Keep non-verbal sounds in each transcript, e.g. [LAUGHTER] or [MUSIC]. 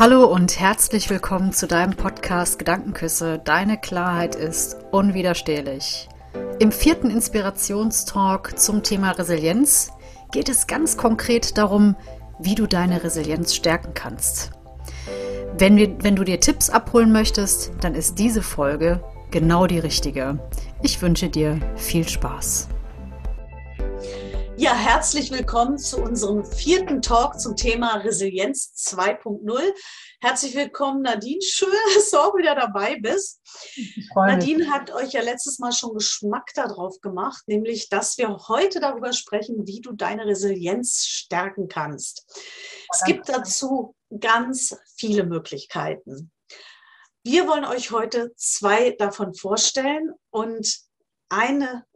Hallo und herzlich willkommen zu deinem Podcast Gedankenküsse. Deine Klarheit ist unwiderstehlich. Im vierten Inspirationstalk zum Thema Resilienz geht es ganz konkret darum, wie du deine Resilienz stärken kannst. Wenn, wir, wenn du dir Tipps abholen möchtest, dann ist diese Folge genau die richtige. Ich wünsche dir viel Spaß. Ja, herzlich willkommen zu unserem vierten Talk zum Thema Resilienz 2.0. Herzlich willkommen, Nadine. Schön, [LAUGHS] dass du auch wieder dabei bist. Nadine hat euch ja letztes Mal schon Geschmack darauf gemacht, nämlich, dass wir heute darüber sprechen, wie du deine Resilienz stärken kannst. Es gibt dazu ganz viele Möglichkeiten. Wir wollen euch heute zwei davon vorstellen und eine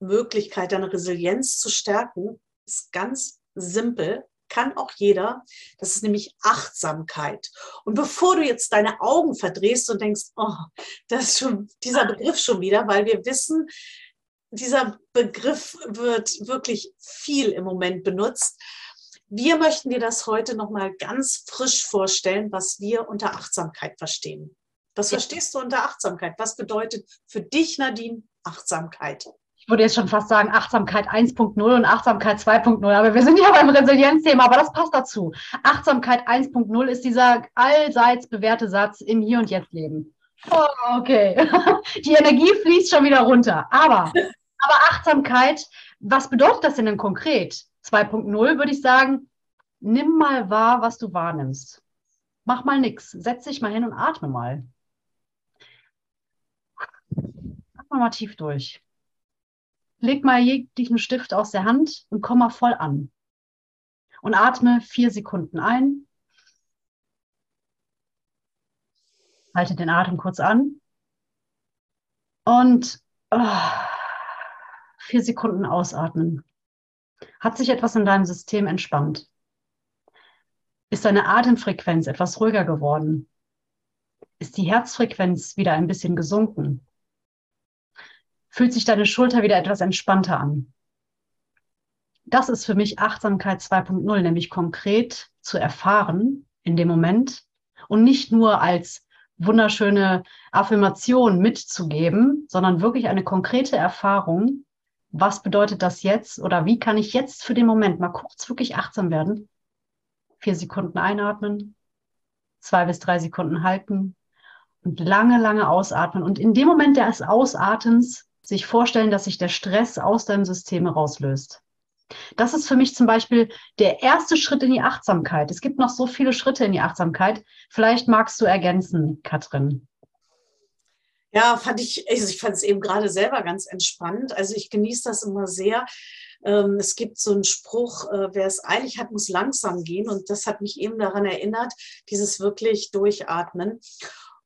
Möglichkeit, deine Resilienz zu stärken, ist ganz simpel, kann auch jeder. Das ist nämlich Achtsamkeit. Und bevor du jetzt deine Augen verdrehst und denkst, oh, das ist schon dieser Begriff schon wieder, weil wir wissen, dieser Begriff wird wirklich viel im Moment benutzt. Wir möchten dir das heute nochmal ganz frisch vorstellen, was wir unter Achtsamkeit verstehen. Was verstehst du unter Achtsamkeit? Was bedeutet für dich, Nadine, Achtsamkeit? Ich würde jetzt schon fast sagen Achtsamkeit 1.0 und Achtsamkeit 2.0, aber wir sind ja beim Resilienzthema, aber das passt dazu. Achtsamkeit 1.0 ist dieser allseits bewährte Satz im Hier und Jetzt leben. Oh, okay. [LAUGHS] Die Energie fließt schon wieder runter. Aber, [LAUGHS] aber Achtsamkeit, was bedeutet das denn, konkret? 2.0 würde ich sagen, nimm mal wahr, was du wahrnimmst. Mach mal nichts. Setz dich mal hin und atme mal. Atme mal tief durch leg mal jeglichen Stift aus der Hand und komm mal voll an. Und atme vier Sekunden ein. Halte den Atem kurz an. Und oh, vier Sekunden ausatmen. Hat sich etwas in deinem System entspannt? Ist deine Atemfrequenz etwas ruhiger geworden? Ist die Herzfrequenz wieder ein bisschen gesunken? Fühlt sich deine Schulter wieder etwas entspannter an. Das ist für mich Achtsamkeit 2.0, nämlich konkret zu erfahren in dem Moment und nicht nur als wunderschöne Affirmation mitzugeben, sondern wirklich eine konkrete Erfahrung. Was bedeutet das jetzt oder wie kann ich jetzt für den Moment mal kurz wirklich achtsam werden? Vier Sekunden einatmen, zwei bis drei Sekunden halten und lange, lange ausatmen. Und in dem Moment des Ausatmens sich vorstellen, dass sich der Stress aus deinem System rauslöst. Das ist für mich zum Beispiel der erste Schritt in die Achtsamkeit. Es gibt noch so viele Schritte in die Achtsamkeit. Vielleicht magst du ergänzen, Katrin. Ja, fand ich, also ich fand es eben gerade selber ganz entspannt. Also ich genieße das immer sehr. Ähm, es gibt so einen Spruch, äh, wer es eilig hat, muss langsam gehen. Und das hat mich eben daran erinnert, dieses wirklich Durchatmen.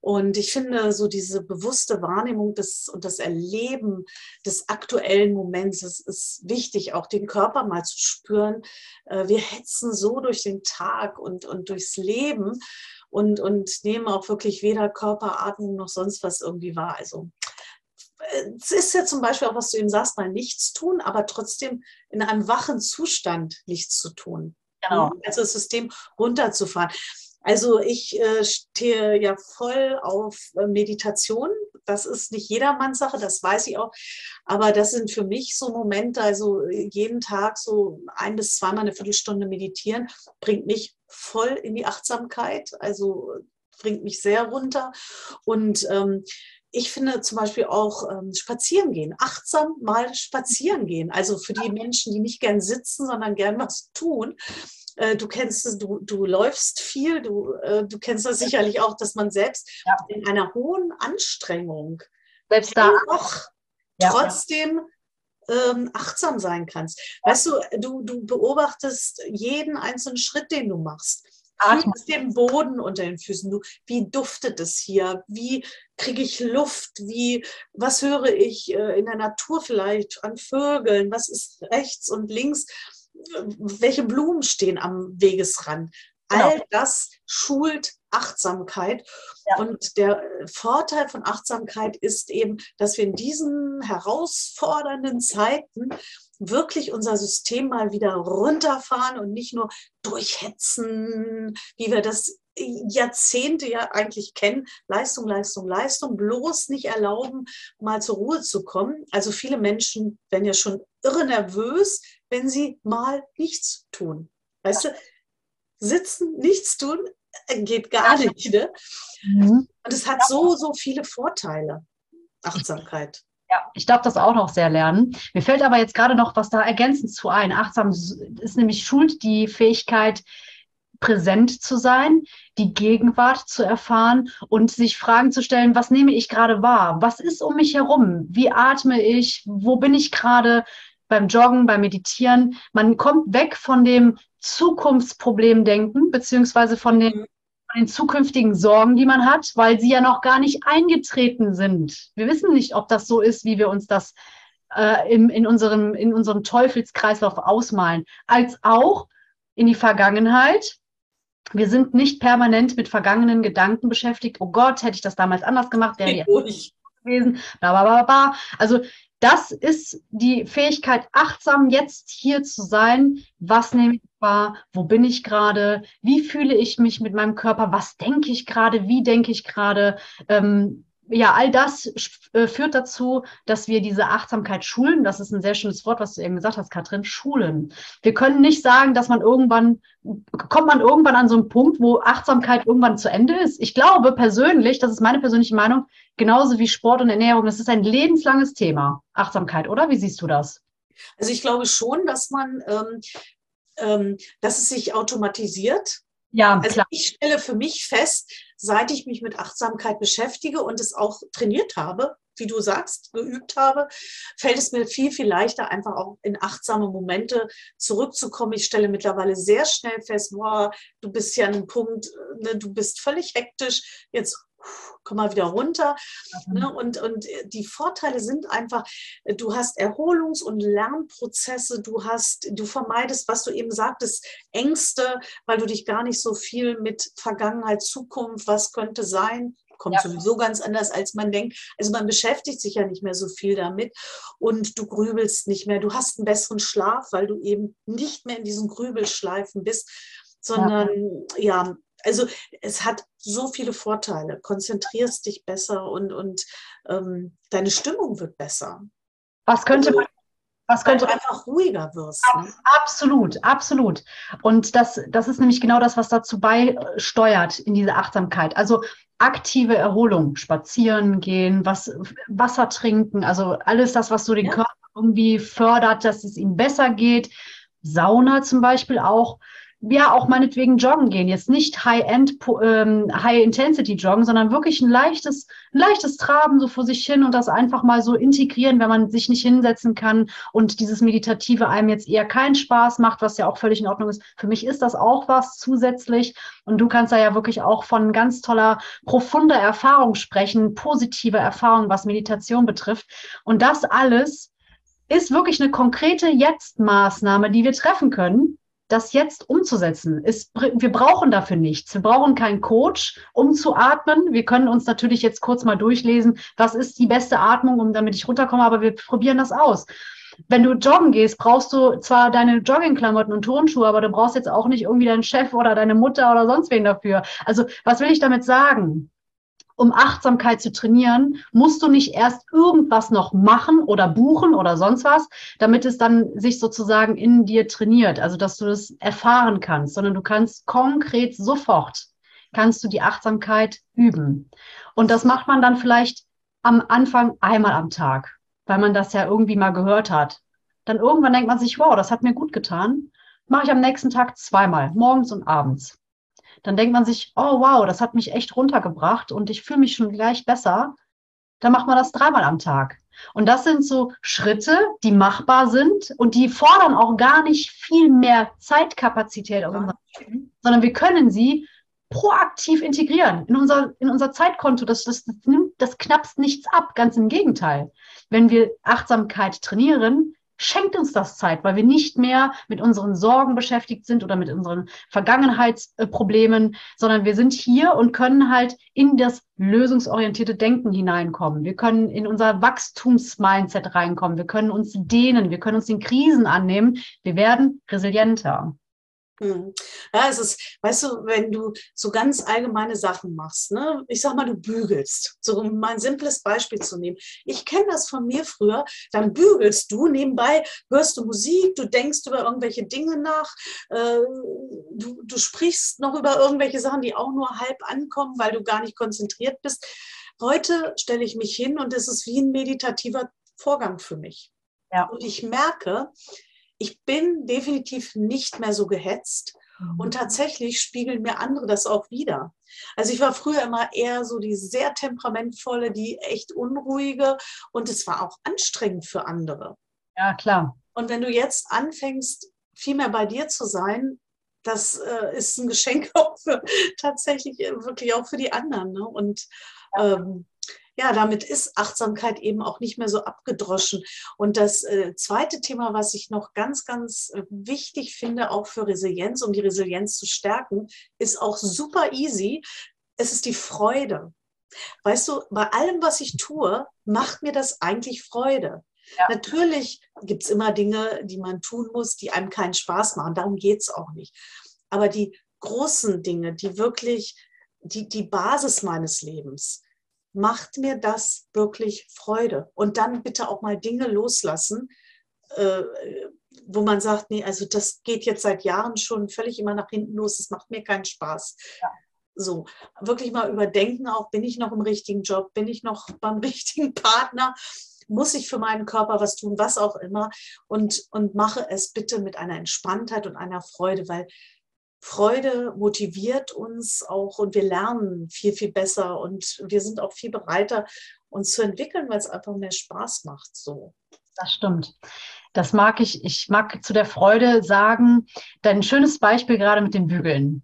Und ich finde, so diese bewusste Wahrnehmung des, und das Erleben des aktuellen Moments, es ist wichtig, auch den Körper mal zu spüren. Äh, wir hetzen so durch den Tag und, und durchs Leben und, und nehmen auch wirklich weder Körperatmung noch sonst was irgendwie wahr. Also es ist ja zum Beispiel auch, was du eben sagst, mal nichts tun, aber trotzdem in einem wachen Zustand nichts zu tun. Genau. Also das System runterzufahren. Also ich äh, stehe ja voll auf äh, Meditation. Das ist nicht jedermanns Sache, das weiß ich auch. Aber das sind für mich so Momente, also jeden Tag so ein bis zweimal eine Viertelstunde meditieren, bringt mich voll in die Achtsamkeit, also bringt mich sehr runter. Und ähm, ich finde zum Beispiel auch ähm, spazieren gehen, achtsam mal spazieren gehen. Also für die Menschen, die nicht gern sitzen, sondern gern was tun. Äh, du kennst es, du, du läufst viel, du, äh, du kennst das sicherlich auch, dass man selbst ja. in einer hohen Anstrengung selbst da auch ja. trotzdem ähm, achtsam sein kannst. Weißt du, du, du beobachtest jeden einzelnen Schritt, den du machst. Fühlst den Boden unter den Füßen. Du, wie duftet es hier? Wie kriege ich Luft? Wie, was höre ich äh, in der Natur vielleicht an Vögeln? Was ist rechts und links? Welche Blumen stehen am Wegesrand. Genau. All das schult Achtsamkeit. Ja. Und der Vorteil von Achtsamkeit ist eben, dass wir in diesen herausfordernden Zeiten wirklich unser System mal wieder runterfahren und nicht nur durchhetzen, wie wir das Jahrzehnte ja eigentlich kennen, Leistung, Leistung, Leistung, bloß nicht erlauben, mal zur Ruhe zu kommen. Also viele Menschen werden ja schon irre nervös, wenn sie mal nichts tun. Weißt du, sitzen, nichts tun, äh, geht gar nicht. Ne? Mhm. Und es hat so, so viele Vorteile, Achtsamkeit. Ja, ich darf das auch noch sehr lernen. Mir fällt aber jetzt gerade noch was da ergänzend zu ein. Achtsam ist nämlich schult die Fähigkeit, präsent zu sein, die Gegenwart zu erfahren und sich Fragen zu stellen, was nehme ich gerade wahr? Was ist um mich herum? Wie atme ich? Wo bin ich gerade beim Joggen, beim Meditieren? Man kommt weg von dem Zukunftsproblemdenken, beziehungsweise von den, von den zukünftigen Sorgen, die man hat, weil sie ja noch gar nicht eingetreten sind. Wir wissen nicht, ob das so ist, wie wir uns das äh, in, in, unserem, in unserem Teufelskreislauf ausmalen, als auch in die Vergangenheit, wir sind nicht permanent mit vergangenen Gedanken beschäftigt. Oh Gott, hätte ich das damals anders gemacht, wäre die gewesen. Bla, bla, bla, bla. Also das ist die Fähigkeit, achtsam jetzt hier zu sein. Was nehme ich wahr? Wo bin ich gerade? Wie fühle ich mich mit meinem Körper? Was denke ich gerade? Wie denke ich gerade? Ähm, ja, all das äh, führt dazu, dass wir diese Achtsamkeit schulen. Das ist ein sehr schönes Wort, was du eben gesagt hast, Katrin, schulen. Wir können nicht sagen, dass man irgendwann, kommt man irgendwann an so einen Punkt, wo Achtsamkeit irgendwann zu Ende ist. Ich glaube persönlich, das ist meine persönliche Meinung, genauso wie Sport und Ernährung, das ist ein lebenslanges Thema, Achtsamkeit, oder? Wie siehst du das? Also ich glaube schon, dass man, ähm, ähm, dass es sich automatisiert. Ja, also klar. ich stelle für mich fest, seit ich mich mit Achtsamkeit beschäftige und es auch trainiert habe, wie du sagst, geübt habe, fällt es mir viel, viel leichter, einfach auch in achtsame Momente zurückzukommen. Ich stelle mittlerweile sehr schnell fest, boah, du bist ja an einem Punkt, ne, du bist völlig hektisch, jetzt komm mal wieder runter. Mhm. Ne? Und, und die Vorteile sind einfach, du hast Erholungs- und Lernprozesse, du hast, du vermeidest, was du eben sagtest, Ängste, weil du dich gar nicht so viel mit Vergangenheit, Zukunft, was könnte sein, kommt ja. sowieso ganz anders, als man denkt. Also man beschäftigt sich ja nicht mehr so viel damit und du grübelst nicht mehr. Du hast einen besseren Schlaf, weil du eben nicht mehr in diesen Grübelschleifen bist, sondern ja, ja also es hat so viele Vorteile. Konzentrierst dich besser und, und ähm, deine Stimmung wird besser. Was könnte also, man was könnte du einfach ruhiger wirst. Ne? Absolut, absolut. Und das, das ist nämlich genau das, was dazu beisteuert in diese Achtsamkeit. Also aktive Erholung, spazieren gehen, was, Wasser trinken, also alles das, was so den ja. Körper irgendwie fördert, dass es ihm besser geht. Sauna zum Beispiel auch ja auch meinetwegen joggen gehen. Jetzt nicht High-End, ähm, High-Intensity-Joggen, sondern wirklich ein leichtes, leichtes Traben so vor sich hin und das einfach mal so integrieren, wenn man sich nicht hinsetzen kann und dieses Meditative einem jetzt eher keinen Spaß macht, was ja auch völlig in Ordnung ist. Für mich ist das auch was zusätzlich. Und du kannst da ja wirklich auch von ganz toller, profunder Erfahrung sprechen, positive Erfahrung, was Meditation betrifft. Und das alles ist wirklich eine konkrete Jetzt-Maßnahme, die wir treffen können das jetzt umzusetzen. Ist, wir brauchen dafür nichts. Wir brauchen keinen Coach, um zu atmen. Wir können uns natürlich jetzt kurz mal durchlesen, was ist die beste Atmung, um damit ich runterkomme, aber wir probieren das aus. Wenn du joggen gehst, brauchst du zwar deine Joggingklamotten und Turnschuhe, aber du brauchst jetzt auch nicht irgendwie deinen Chef oder deine Mutter oder sonst wen dafür. Also, was will ich damit sagen? Um Achtsamkeit zu trainieren, musst du nicht erst irgendwas noch machen oder buchen oder sonst was, damit es dann sich sozusagen in dir trainiert, also dass du das erfahren kannst, sondern du kannst konkret sofort, kannst du die Achtsamkeit üben. Und das macht man dann vielleicht am Anfang einmal am Tag, weil man das ja irgendwie mal gehört hat. Dann irgendwann denkt man sich, wow, das hat mir gut getan. Mache ich am nächsten Tag zweimal, morgens und abends dann denkt man sich, oh wow, das hat mich echt runtergebracht und ich fühle mich schon gleich besser. Dann macht man das dreimal am Tag. Und das sind so Schritte, die machbar sind und die fordern auch gar nicht viel mehr Zeitkapazität aus unserem Leben, sondern wir können sie proaktiv integrieren in unser, in unser Zeitkonto. Das, das, das nimmt das knappst nichts ab, ganz im Gegenteil. Wenn wir Achtsamkeit trainieren, schenkt uns das Zeit, weil wir nicht mehr mit unseren Sorgen beschäftigt sind oder mit unseren Vergangenheitsproblemen, sondern wir sind hier und können halt in das lösungsorientierte Denken hineinkommen. Wir können in unser Wachstumsmindset reinkommen. Wir können uns dehnen. Wir können uns den Krisen annehmen. Wir werden resilienter. Hm. Ja, es ist, weißt du, wenn du so ganz allgemeine Sachen machst, ne? ich sag mal, du bügelst, so um mal ein simples Beispiel zu nehmen. Ich kenne das von mir früher, dann bügelst du, nebenbei hörst du Musik, du denkst über irgendwelche Dinge nach, äh, du, du sprichst noch über irgendwelche Sachen, die auch nur halb ankommen, weil du gar nicht konzentriert bist. Heute stelle ich mich hin und es ist wie ein meditativer Vorgang für mich. Ja. Und ich merke, ich bin definitiv nicht mehr so gehetzt. Und mhm. tatsächlich spiegeln mir andere das auch wieder. Also ich war früher immer eher so die sehr temperamentvolle, die echt unruhige und es war auch anstrengend für andere. Ja, klar. Und wenn du jetzt anfängst, viel mehr bei dir zu sein, das äh, ist ein Geschenk [LAUGHS] auch für, tatsächlich äh, wirklich auch für die anderen. Ne? Und ähm, ja, damit ist Achtsamkeit eben auch nicht mehr so abgedroschen. Und das äh, zweite Thema, was ich noch ganz, ganz äh, wichtig finde, auch für Resilienz, um die Resilienz zu stärken, ist auch super easy. Es ist die Freude. Weißt du, bei allem, was ich tue, macht mir das eigentlich Freude. Ja. Natürlich gibt es immer Dinge, die man tun muss, die einem keinen Spaß machen. Darum geht es auch nicht. Aber die großen Dinge, die wirklich die, die Basis meines Lebens, macht mir das wirklich Freude? Und dann bitte auch mal Dinge loslassen, äh, wo man sagt, nee, also das geht jetzt seit Jahren schon völlig immer nach hinten los, das macht mir keinen Spaß. Ja. So, wirklich mal überdenken, auch bin ich noch im richtigen Job, bin ich noch [LAUGHS] beim richtigen Partner, muss ich für meinen Körper was tun, was auch immer und, und mache es bitte mit einer Entspanntheit und einer Freude, weil Freude motiviert uns auch und wir lernen viel, viel besser und wir sind auch viel bereiter, uns zu entwickeln, weil es einfach mehr Spaß macht. So. Das stimmt. Das mag ich. Ich mag zu der Freude sagen, dein schönes Beispiel gerade mit dem Bügeln.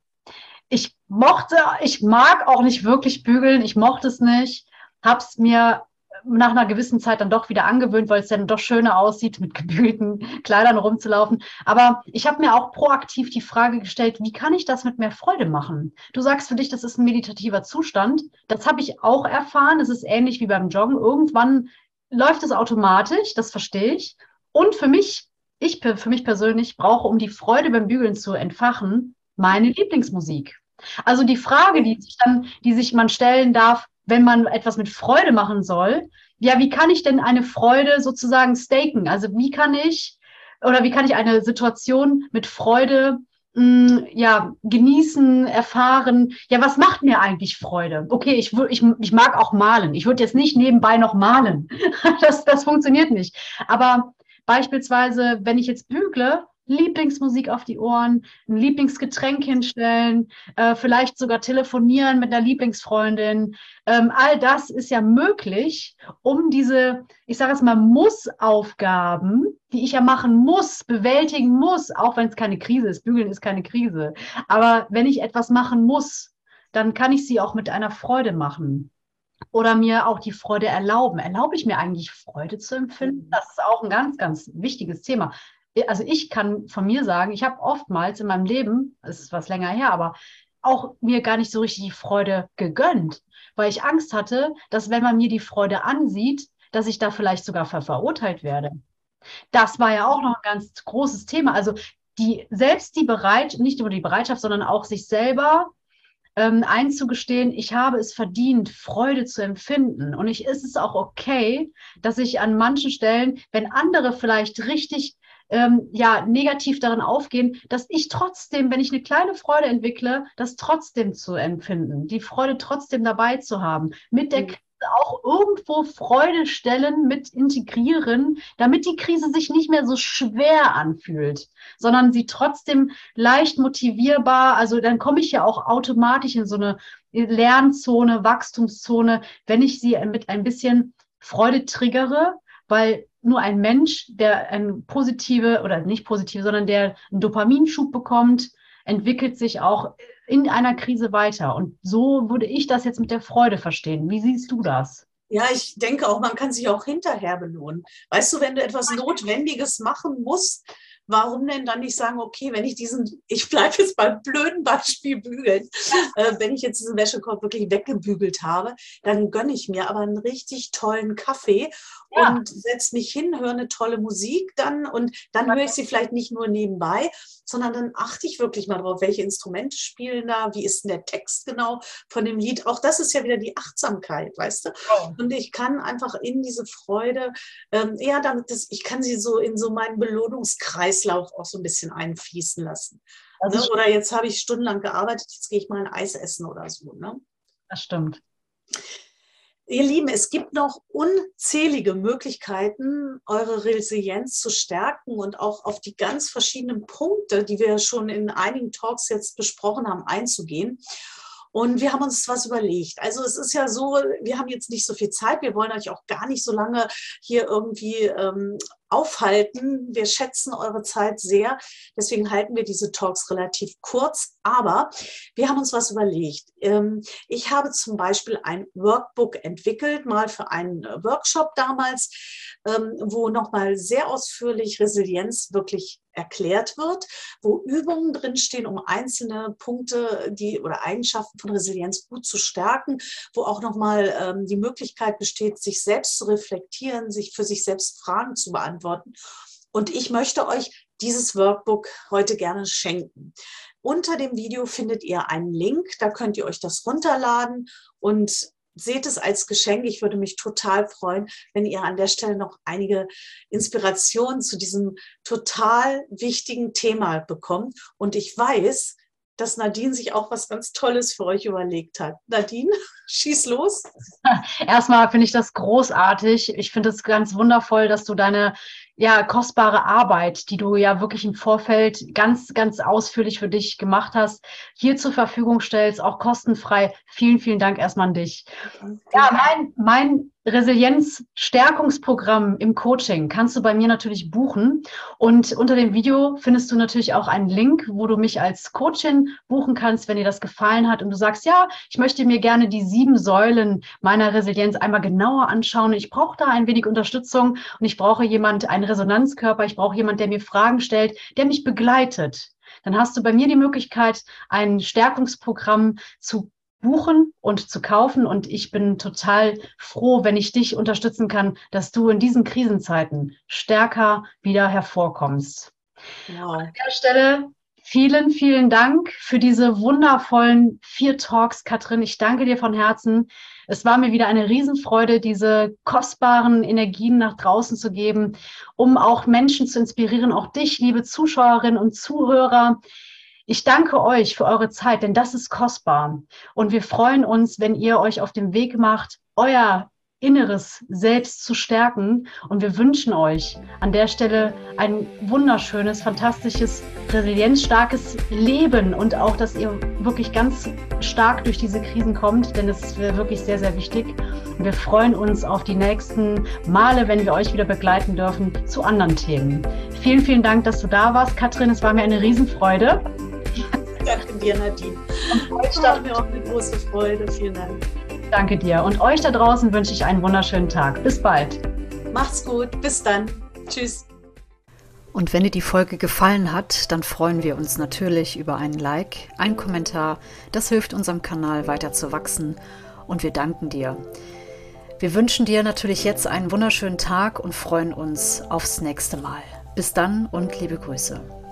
Ich mochte, ich mag auch nicht wirklich bügeln. Ich mochte es nicht. Hab's mir nach einer gewissen Zeit dann doch wieder angewöhnt, weil es dann doch schöner aussieht, mit gebügelten [LAUGHS] Kleidern rumzulaufen. Aber ich habe mir auch proaktiv die Frage gestellt, wie kann ich das mit mehr Freude machen? Du sagst für dich, das ist ein meditativer Zustand. Das habe ich auch erfahren. Es ist ähnlich wie beim Joggen. Irgendwann läuft es automatisch, das verstehe ich. Und für mich, ich für mich persönlich brauche, um die Freude beim Bügeln zu entfachen, meine Lieblingsmusik. Also die Frage, die sich dann, die sich man stellen darf, wenn man etwas mit Freude machen soll, ja, wie kann ich denn eine Freude sozusagen staken? Also wie kann ich oder wie kann ich eine Situation mit Freude mh, mm, ja, genießen, erfahren. Ja, was macht mir eigentlich Freude? Okay, ich, ich, ich mag auch malen. Ich würde jetzt nicht nebenbei noch malen. [LAUGHS] das, das funktioniert nicht. Aber beispielsweise, wenn ich jetzt bügle, Lieblingsmusik auf die Ohren, ein Lieblingsgetränk hinstellen, äh, vielleicht sogar telefonieren mit einer Lieblingsfreundin. Ähm, all das ist ja möglich, um diese, ich sage es mal, Muss-Aufgaben, die ich ja machen muss, bewältigen muss, auch wenn es keine Krise ist. Bügeln ist keine Krise. Aber wenn ich etwas machen muss, dann kann ich sie auch mit einer Freude machen oder mir auch die Freude erlauben. Erlaube ich mir eigentlich Freude zu empfinden? Das ist auch ein ganz, ganz wichtiges Thema also ich kann von mir sagen, ich habe oftmals in meinem Leben, es ist was länger her, aber auch mir gar nicht so richtig die Freude gegönnt, weil ich Angst hatte, dass wenn man mir die Freude ansieht, dass ich da vielleicht sogar ver verurteilt werde. Das war ja auch noch ein ganz großes Thema. Also die selbst die Bereitschaft, nicht nur die Bereitschaft, sondern auch sich selber ähm, einzugestehen, ich habe es verdient, Freude zu empfinden. Und ich ist es auch okay, dass ich an manchen Stellen, wenn andere vielleicht richtig ähm, ja negativ darin aufgehen, dass ich trotzdem, wenn ich eine kleine Freude entwickle, das trotzdem zu empfinden, die Freude trotzdem dabei zu haben, mit der mhm. Krise auch irgendwo Freude stellen, mit integrieren, damit die Krise sich nicht mehr so schwer anfühlt, sondern sie trotzdem leicht motivierbar, also dann komme ich ja auch automatisch in so eine Lernzone, Wachstumszone, wenn ich sie mit ein bisschen Freude triggere, weil nur ein Mensch, der eine positive oder nicht positive, sondern der einen Dopaminschub bekommt, entwickelt sich auch in einer Krise weiter. Und so würde ich das jetzt mit der Freude verstehen. Wie siehst du das? Ja, ich denke auch, man kann sich auch hinterher belohnen. Weißt du, wenn du etwas Notwendiges machen musst, warum denn dann nicht sagen, okay, wenn ich diesen, [LAUGHS] ich bleibe jetzt beim blöden Beispiel bügeln, äh, wenn ich jetzt diesen Wäschekorb wirklich weggebügelt habe, dann gönne ich mir aber einen richtig tollen Kaffee ja. und setze mich hin, höre eine tolle Musik dann und dann höre ich sie vielleicht nicht nur nebenbei, sondern dann achte ich wirklich mal drauf, welche Instrumente spielen da, wie ist denn der Text genau von dem Lied. Auch das ist ja wieder die Achtsamkeit, weißt du? Oh. Und ich kann einfach in diese Freude, ähm, ja, damit das, ich kann sie so in so meinen Belohnungskreislauf auch so ein bisschen einfließen lassen. Also ne? Oder jetzt habe ich stundenlang gearbeitet, jetzt gehe ich mal ein Eis essen oder so. Ne? Das stimmt. Ihr Lieben, es gibt noch unzählige Möglichkeiten, eure Resilienz zu stärken und auch auf die ganz verschiedenen Punkte, die wir schon in einigen Talks jetzt besprochen haben, einzugehen. Und wir haben uns was überlegt. Also es ist ja so, wir haben jetzt nicht so viel Zeit. Wir wollen euch auch gar nicht so lange hier irgendwie ähm, aufhalten. Wir schätzen eure Zeit sehr. Deswegen halten wir diese Talks relativ kurz. Aber wir haben uns was überlegt. Ähm, ich habe zum Beispiel ein Workbook entwickelt, mal für einen Workshop damals, ähm, wo nochmal sehr ausführlich Resilienz wirklich erklärt wird, wo Übungen drinstehen, um einzelne Punkte die, oder Eigenschaften von Resilienz gut zu stärken, wo auch nochmal ähm, die Möglichkeit besteht, sich selbst zu reflektieren, sich für sich selbst Fragen zu beantworten beantworten. Und ich möchte euch dieses Workbook heute gerne schenken. Unter dem Video findet ihr einen Link, da könnt ihr euch das runterladen und seht es als Geschenk. Ich würde mich total freuen, wenn ihr an der Stelle noch einige Inspirationen zu diesem total wichtigen Thema bekommt. Und ich weiß, dass Nadine sich auch was ganz Tolles für euch überlegt hat. Nadine, [LAUGHS] schieß los. [LAUGHS] Erstmal finde ich das großartig. Ich finde es ganz wundervoll, dass du deine ja, kostbare Arbeit, die du ja wirklich im Vorfeld ganz, ganz ausführlich für dich gemacht hast, hier zur Verfügung stellst, auch kostenfrei. Vielen, vielen Dank erstmal an dich. Ja, mein, mein Resilienzstärkungsprogramm im Coaching kannst du bei mir natürlich buchen. Und unter dem Video findest du natürlich auch einen Link, wo du mich als Coachin buchen kannst, wenn dir das gefallen hat und du sagst, ja, ich möchte mir gerne die sieben Säulen meiner Resilienz einmal genauer anschauen. Ich brauche da ein wenig Unterstützung und ich brauche jemand, einen Resonanzkörper, ich brauche jemand, der mir Fragen stellt, der mich begleitet. Dann hast du bei mir die Möglichkeit, ein Stärkungsprogramm zu buchen und zu kaufen. Und ich bin total froh, wenn ich dich unterstützen kann, dass du in diesen Krisenzeiten stärker wieder hervorkommst. Wow. An der Stelle vielen, vielen Dank für diese wundervollen vier Talks, Katrin. Ich danke dir von Herzen. Es war mir wieder eine Riesenfreude, diese kostbaren Energien nach draußen zu geben, um auch Menschen zu inspirieren, auch dich, liebe Zuschauerinnen und Zuhörer, ich danke euch für eure Zeit, denn das ist kostbar. Und wir freuen uns, wenn ihr euch auf den Weg macht, euer Inneres selbst zu stärken. Und wir wünschen euch an der Stelle ein wunderschönes, fantastisches, resilienzstarkes Leben und auch, dass ihr wirklich ganz stark durch diese Krisen kommt, denn es ist wirklich sehr, sehr wichtig. Und wir freuen uns auf die nächsten Male, wenn wir euch wieder begleiten dürfen zu anderen Themen. Vielen, vielen Dank, dass du da warst, Katrin. Es war mir eine Riesenfreude. Danke dir, Nadine. Und euch da mir auch eine große Freude. Vielen Dank. Danke dir. Und euch da draußen wünsche ich einen wunderschönen Tag. Bis bald. Macht's gut. Bis dann. Tschüss. Und wenn dir die Folge gefallen hat, dann freuen wir uns natürlich über einen Like, einen Kommentar. Das hilft unserem Kanal weiter zu wachsen. Und wir danken dir. Wir wünschen dir natürlich jetzt einen wunderschönen Tag und freuen uns aufs nächste Mal. Bis dann und liebe Grüße.